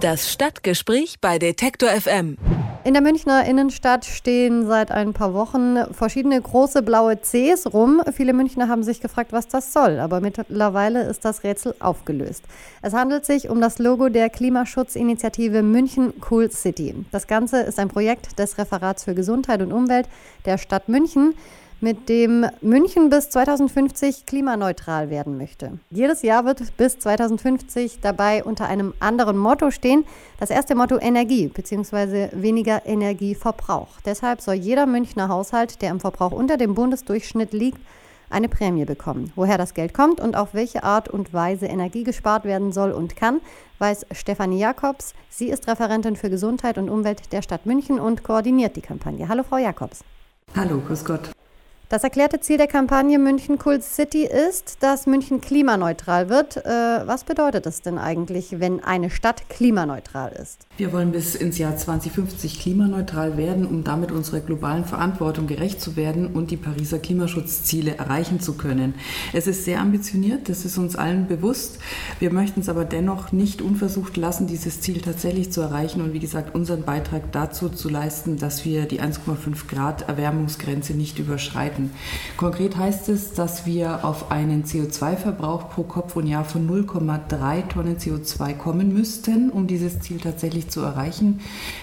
Das Stadtgespräch bei Detektor FM. In der Münchner Innenstadt stehen seit ein paar Wochen verschiedene große blaue Cs rum. Viele Münchner haben sich gefragt, was das soll, aber mittlerweile ist das Rätsel aufgelöst. Es handelt sich um das Logo der Klimaschutzinitiative München Cool City. Das Ganze ist ein Projekt des Referats für Gesundheit und Umwelt der Stadt München mit dem München bis 2050 klimaneutral werden möchte. Jedes Jahr wird bis 2050 dabei unter einem anderen Motto stehen. Das erste Motto Energie bzw. weniger Energieverbrauch. Deshalb soll jeder Münchner Haushalt, der im Verbrauch unter dem Bundesdurchschnitt liegt, eine Prämie bekommen. Woher das Geld kommt und auf welche Art und Weise Energie gespart werden soll und kann, weiß Stefanie Jakobs. Sie ist Referentin für Gesundheit und Umwelt der Stadt München und koordiniert die Kampagne. Hallo, Frau Jakobs. Hallo, grüß Gott. Das erklärte Ziel der Kampagne München Cool City ist, dass München klimaneutral wird. Äh, was bedeutet es denn eigentlich, wenn eine Stadt klimaneutral ist? Wir wollen bis ins Jahr 2050 klimaneutral werden, um damit unserer globalen Verantwortung gerecht zu werden und die Pariser Klimaschutzziele erreichen zu können. Es ist sehr ambitioniert, das ist uns allen bewusst. Wir möchten es aber dennoch nicht unversucht lassen, dieses Ziel tatsächlich zu erreichen und wie gesagt unseren Beitrag dazu zu leisten, dass wir die 1,5 Grad Erwärmungsgrenze nicht überschreiten werden. Konkret heißt es, dass wir auf einen CO2-Verbrauch pro Kopf und Jahr von 0,3 Tonnen CO2 kommen müssten, um dieses Ziel tatsächlich zu erreichen.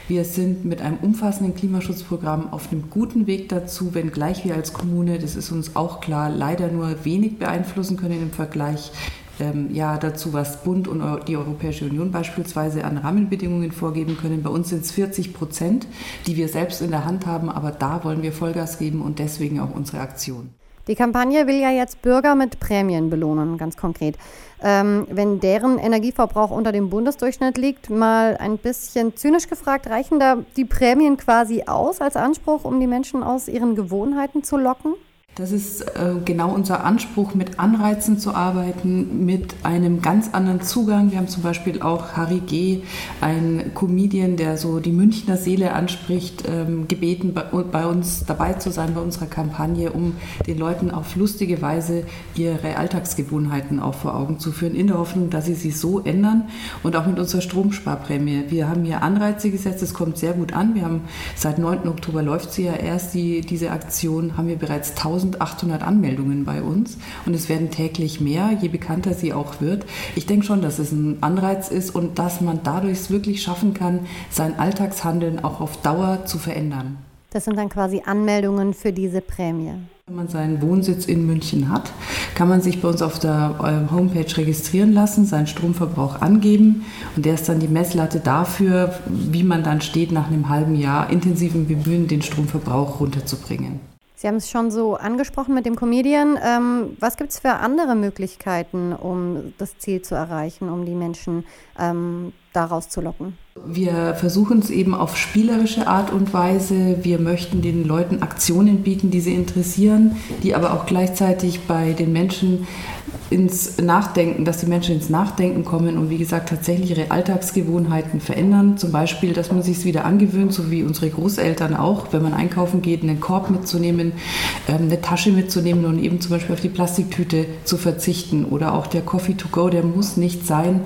Wir sind mit einem umfassenden Klimaschutzprogramm auf einem guten Weg dazu, wenngleich wir als Kommune, das ist uns auch klar, leider nur wenig beeinflussen können im Vergleich ähm, ja dazu, was Bund und die Europäische Union beispielsweise an Rahmenbedingungen vorgeben können. Bei uns sind es 40 Prozent, die wir selbst in der Hand haben, aber da wollen wir Vollgas geben und deswegen auch unsere Aktion. Die Kampagne will ja jetzt Bürger mit Prämien belohnen, ganz konkret. Ähm, wenn deren Energieverbrauch unter dem Bundesdurchschnitt liegt, mal ein bisschen zynisch gefragt, reichen da die Prämien quasi aus als Anspruch, um die Menschen aus ihren Gewohnheiten zu locken? Das ist äh, genau unser Anspruch, mit Anreizen zu arbeiten, mit einem ganz anderen Zugang. Wir haben zum Beispiel auch Harry G., ein Comedian, der so die Münchner Seele anspricht, ähm, gebeten, bei, bei, uns dabei zu sein bei unserer Kampagne, um den Leuten auf lustige Weise ihre Alltagsgewohnheiten auch vor Augen zu führen, in der Hoffnung, dass sie sie so ändern. Und auch mit unserer Stromsparprämie. Wir haben hier Anreize gesetzt, es kommt sehr gut an. Wir haben seit 9. Oktober läuft sie ja erst, die, diese Aktion, haben wir bereits 1000 1800 Anmeldungen bei uns und es werden täglich mehr, je bekannter sie auch wird. Ich denke schon, dass es ein Anreiz ist und dass man dadurch es wirklich schaffen kann, sein Alltagshandeln auch auf Dauer zu verändern. Das sind dann quasi Anmeldungen für diese Prämie. Wenn man seinen Wohnsitz in München hat, kann man sich bei uns auf der äh, Homepage registrieren lassen, seinen Stromverbrauch angeben und der ist dann die Messlatte dafür, wie man dann steht nach einem halben Jahr intensiven Bemühen, den Stromverbrauch runterzubringen. Sie haben es schon so angesprochen mit dem Comedian. Ähm, was gibt es für andere Möglichkeiten, um das Ziel zu erreichen, um die Menschen ähm, daraus zu locken? Wir versuchen es eben auf spielerische Art und Weise. Wir möchten den Leuten Aktionen bieten, die sie interessieren, die aber auch gleichzeitig bei den Menschen ins Nachdenken, dass die Menschen ins Nachdenken kommen und wie gesagt tatsächlich ihre Alltagsgewohnheiten verändern. Zum Beispiel, dass man sich es wieder angewöhnt, so wie unsere Großeltern auch, wenn man einkaufen geht, einen Korb mitzunehmen, ähm, eine Tasche mitzunehmen und eben zum Beispiel auf die Plastiktüte zu verzichten. Oder auch der Coffee to go, der muss nicht sein.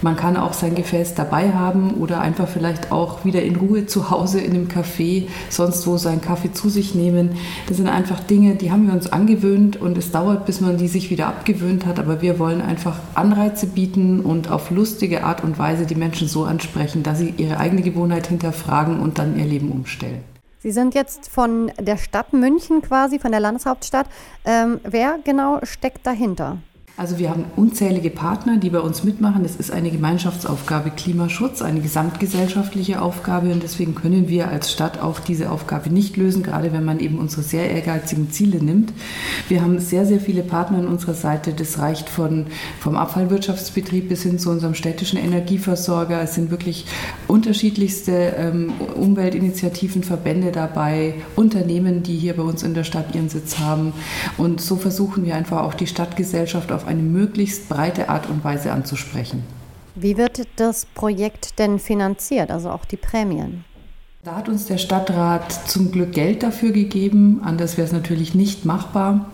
Man kann auch sein Gefäß dabei haben oder einfach vielleicht auch wieder in Ruhe zu Hause in einem Café, sonst wo seinen Kaffee zu sich nehmen. Das sind einfach Dinge, die haben wir uns angewöhnt und es dauert, bis man die sich wieder abgewöhnt hat, aber wir wollen einfach Anreize bieten und auf lustige Art und Weise die Menschen so ansprechen, dass sie ihre eigene Gewohnheit hinterfragen und dann ihr Leben umstellen. Sie sind jetzt von der Stadt München quasi, von der Landeshauptstadt. Ähm, wer genau steckt dahinter? Also wir haben unzählige Partner, die bei uns mitmachen. Das ist eine Gemeinschaftsaufgabe Klimaschutz, eine gesamtgesellschaftliche Aufgabe und deswegen können wir als Stadt auch diese Aufgabe nicht lösen, gerade wenn man eben unsere sehr ehrgeizigen Ziele nimmt. Wir haben sehr, sehr viele Partner an unserer Seite. Das reicht von, vom Abfallwirtschaftsbetrieb bis hin zu unserem städtischen Energieversorger. Es sind wirklich unterschiedlichste ähm, Umweltinitiativen, Verbände dabei, Unternehmen, die hier bei uns in der Stadt ihren Sitz haben. Und so versuchen wir einfach auch die Stadtgesellschaft auf auf eine möglichst breite Art und Weise anzusprechen. Wie wird das Projekt denn finanziert, also auch die Prämien? Da hat uns der Stadtrat zum Glück Geld dafür gegeben, anders wäre es natürlich nicht machbar.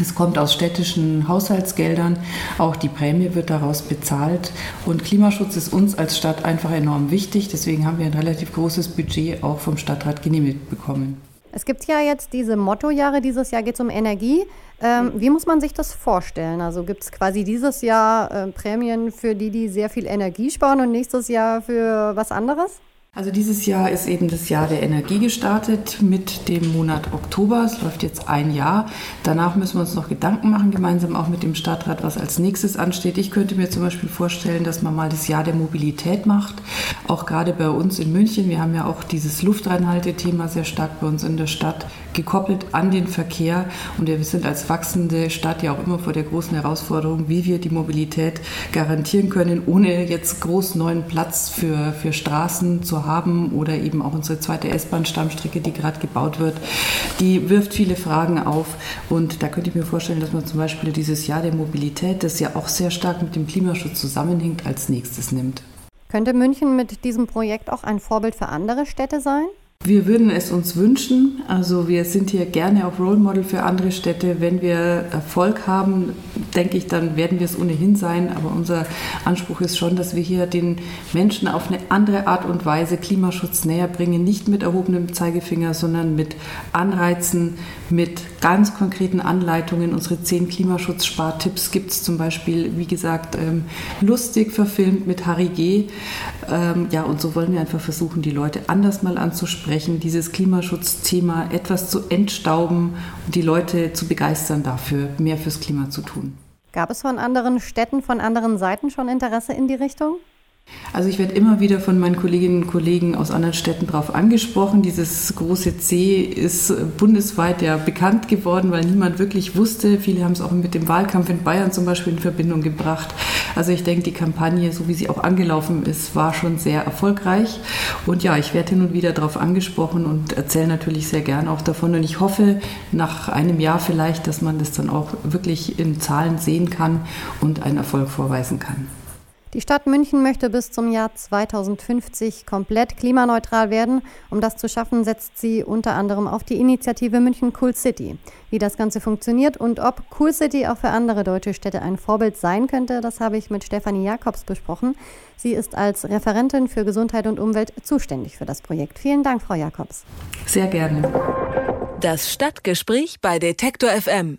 Es kommt aus städtischen Haushaltsgeldern, auch die Prämie wird daraus bezahlt und Klimaschutz ist uns als Stadt einfach enorm wichtig. Deswegen haben wir ein relativ großes Budget auch vom Stadtrat genehmigt bekommen. Es gibt ja jetzt diese Mottojahre, dieses Jahr geht es um Energie. Ähm, wie muss man sich das vorstellen? Also gibt es quasi dieses Jahr äh, Prämien für die, die sehr viel Energie sparen und nächstes Jahr für was anderes? Also dieses Jahr ist eben das Jahr der Energie gestartet mit dem Monat Oktober. Es läuft jetzt ein Jahr. Danach müssen wir uns noch Gedanken machen, gemeinsam auch mit dem Stadtrat, was als nächstes ansteht. Ich könnte mir zum Beispiel vorstellen, dass man mal das Jahr der Mobilität macht. Auch gerade bei uns in München. Wir haben ja auch dieses Luftreinhaltethema sehr stark bei uns in der Stadt gekoppelt an den Verkehr. Und wir sind als wachsende Stadt ja auch immer vor der großen Herausforderung, wie wir die Mobilität garantieren können, ohne jetzt groß neuen Platz für, für Straßen zu haben oder eben auch unsere zweite S-Bahn-Stammstrecke, die gerade gebaut wird, die wirft viele Fragen auf. Und da könnte ich mir vorstellen, dass man zum Beispiel dieses Jahr der Mobilität, das ja auch sehr stark mit dem Klimaschutz zusammenhängt, als nächstes nimmt. Könnte München mit diesem Projekt auch ein Vorbild für andere Städte sein? Wir würden es uns wünschen. Also wir sind hier gerne auch Role Model für andere Städte. Wenn wir Erfolg haben, denke ich, dann werden wir es ohnehin sein. Aber unser Anspruch ist schon, dass wir hier den Menschen auf eine andere Art und Weise Klimaschutz näher bringen. Nicht mit erhobenem Zeigefinger, sondern mit Anreizen, mit ganz konkreten Anleitungen. Unsere zehn Klimaschutzspartipps gibt es zum Beispiel, wie gesagt, ähm, lustig verfilmt mit Harry G. Ähm, ja, und so wollen wir einfach versuchen, die Leute anders mal anzusprechen sprechen, dieses Klimaschutzthema etwas zu entstauben und die Leute zu begeistern dafür, mehr fürs Klima zu tun. Gab es von anderen Städten, von anderen Seiten schon Interesse in die Richtung? Also ich werde immer wieder von meinen Kolleginnen und Kollegen aus anderen Städten darauf angesprochen. Dieses große C ist bundesweit ja bekannt geworden, weil niemand wirklich wusste. Viele haben es auch mit dem Wahlkampf in Bayern zum Beispiel in Verbindung gebracht. Also ich denke, die Kampagne, so wie sie auch angelaufen ist, war schon sehr erfolgreich. Und ja, ich werde hin und wieder darauf angesprochen und erzähle natürlich sehr gern auch davon. Und ich hoffe, nach einem Jahr vielleicht, dass man das dann auch wirklich in Zahlen sehen kann und einen Erfolg vorweisen kann. Die Stadt München möchte bis zum Jahr 2050 komplett klimaneutral werden. Um das zu schaffen, setzt sie unter anderem auf die Initiative München Cool City. Wie das Ganze funktioniert und ob Cool City auch für andere deutsche Städte ein Vorbild sein könnte, das habe ich mit Stefanie Jakobs besprochen. Sie ist als Referentin für Gesundheit und Umwelt zuständig für das Projekt. Vielen Dank, Frau Jakobs. Sehr gerne. Das Stadtgespräch bei Detektor FM.